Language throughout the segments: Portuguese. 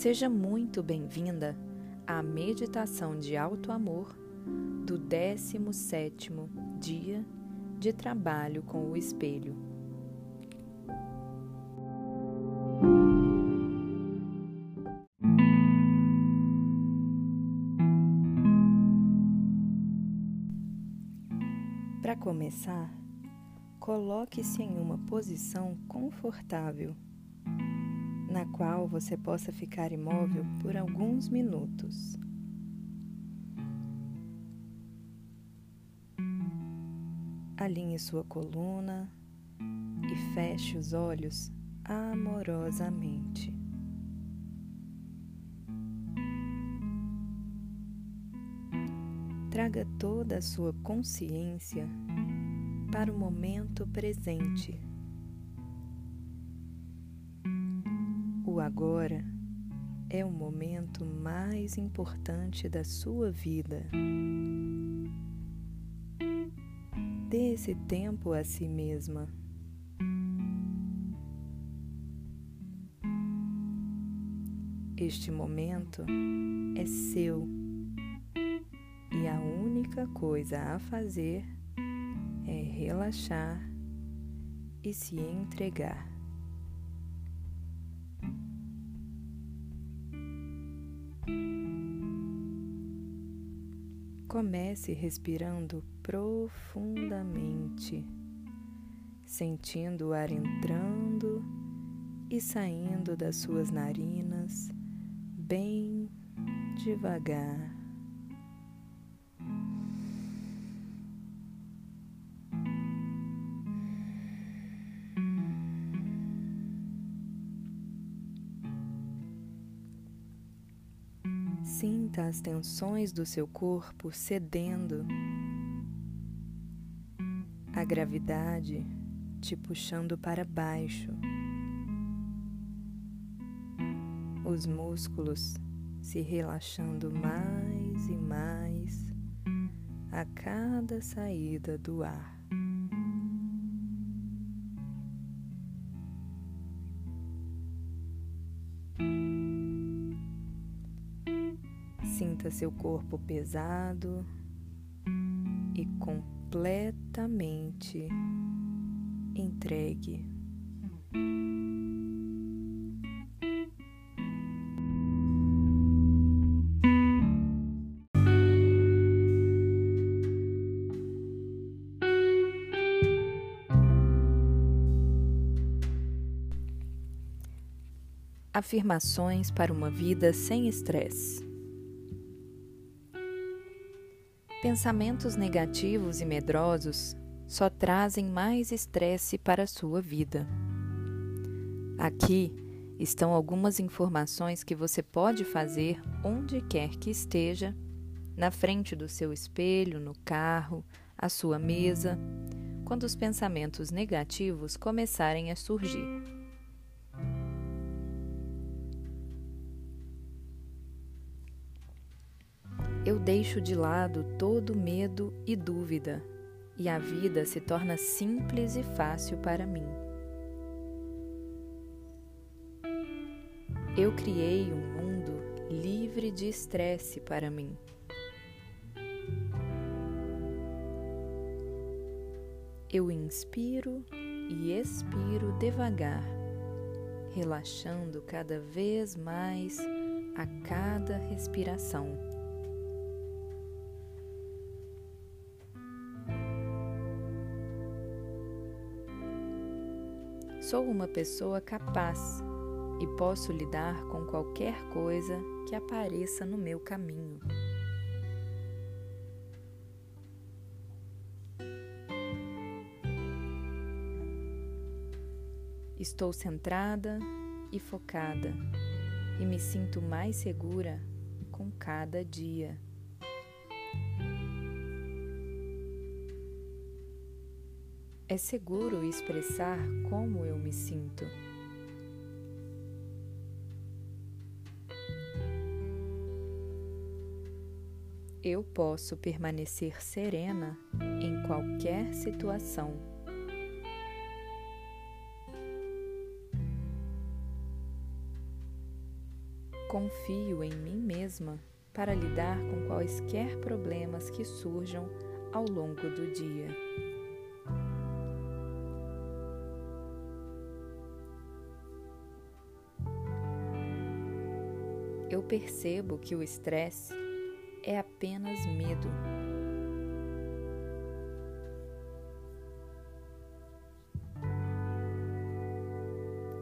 Seja muito bem-vinda à meditação de alto amor do 17º dia de trabalho com o espelho. Para começar, coloque-se em uma posição confortável, na qual você possa ficar imóvel por alguns minutos. Alinhe sua coluna e feche os olhos amorosamente. Traga toda a sua consciência para o momento presente. O agora é o momento mais importante da sua vida. Dê esse tempo a si mesma. Este momento é seu e a única coisa a fazer é relaxar e se entregar. Comece respirando profundamente, sentindo o ar entrando e saindo das suas narinas bem devagar. Sinta as tensões do seu corpo cedendo, a gravidade te puxando para baixo, os músculos se relaxando mais e mais a cada saída do ar. Sinta seu corpo pesado e completamente entregue. Afirmações para uma vida sem estresse. Pensamentos negativos e medrosos só trazem mais estresse para a sua vida. Aqui estão algumas informações que você pode fazer onde quer que esteja, na frente do seu espelho, no carro, à sua mesa, quando os pensamentos negativos começarem a surgir. Eu deixo de lado todo medo e dúvida, e a vida se torna simples e fácil para mim. Eu criei um mundo livre de estresse para mim. Eu inspiro e expiro devagar, relaxando cada vez mais a cada respiração. Sou uma pessoa capaz e posso lidar com qualquer coisa que apareça no meu caminho. Estou centrada e focada e me sinto mais segura com cada dia. É seguro expressar como eu me sinto. Eu posso permanecer serena em qualquer situação. Confio em mim mesma para lidar com quaisquer problemas que surjam ao longo do dia. Eu percebo que o estresse é apenas medo.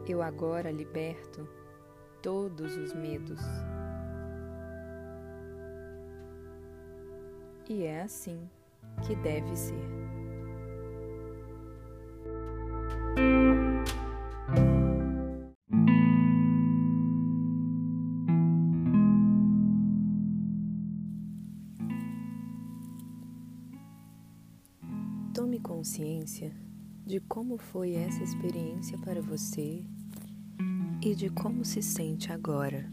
Eu agora liberto todos os medos. E é assim que deve ser. Tome consciência de como foi essa experiência para você e de como se sente agora.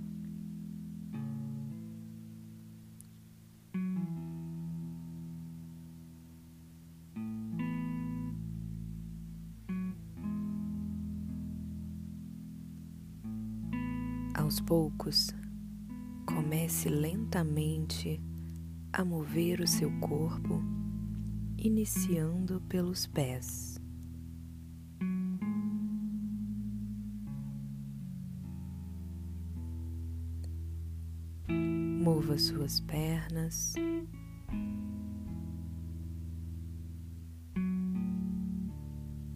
Aos poucos, comece lentamente a mover o seu corpo, iniciando pelos pés. Mova suas pernas.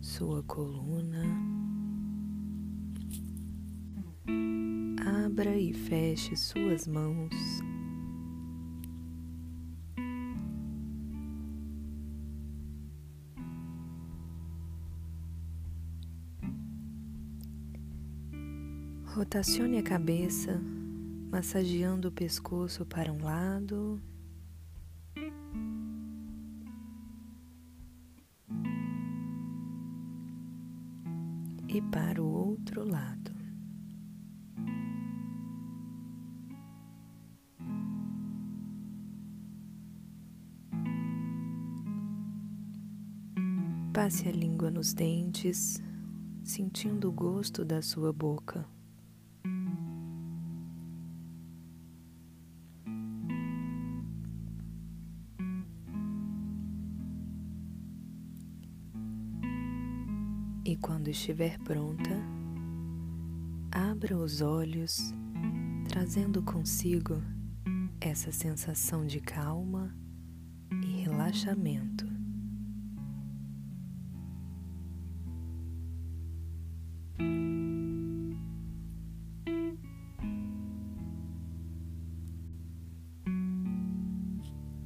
Sua coluna. Abra e feche suas mãos. Rotacione a cabeça, massageando o pescoço para um lado e para o outro lado. Passe a língua nos dentes, sentindo o gosto da sua boca. E quando estiver pronta, abra os olhos, trazendo consigo essa sensação de calma e relaxamento.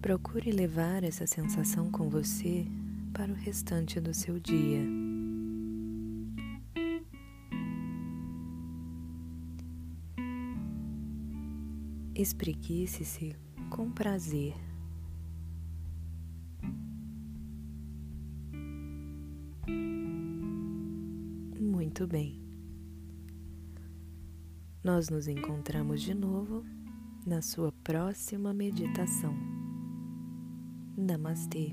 Procure levar essa sensação com você para o restante do seu dia. Espreguice-se com prazer. Muito bem. Nós nos encontramos de novo na sua próxima meditação. नमस्ते।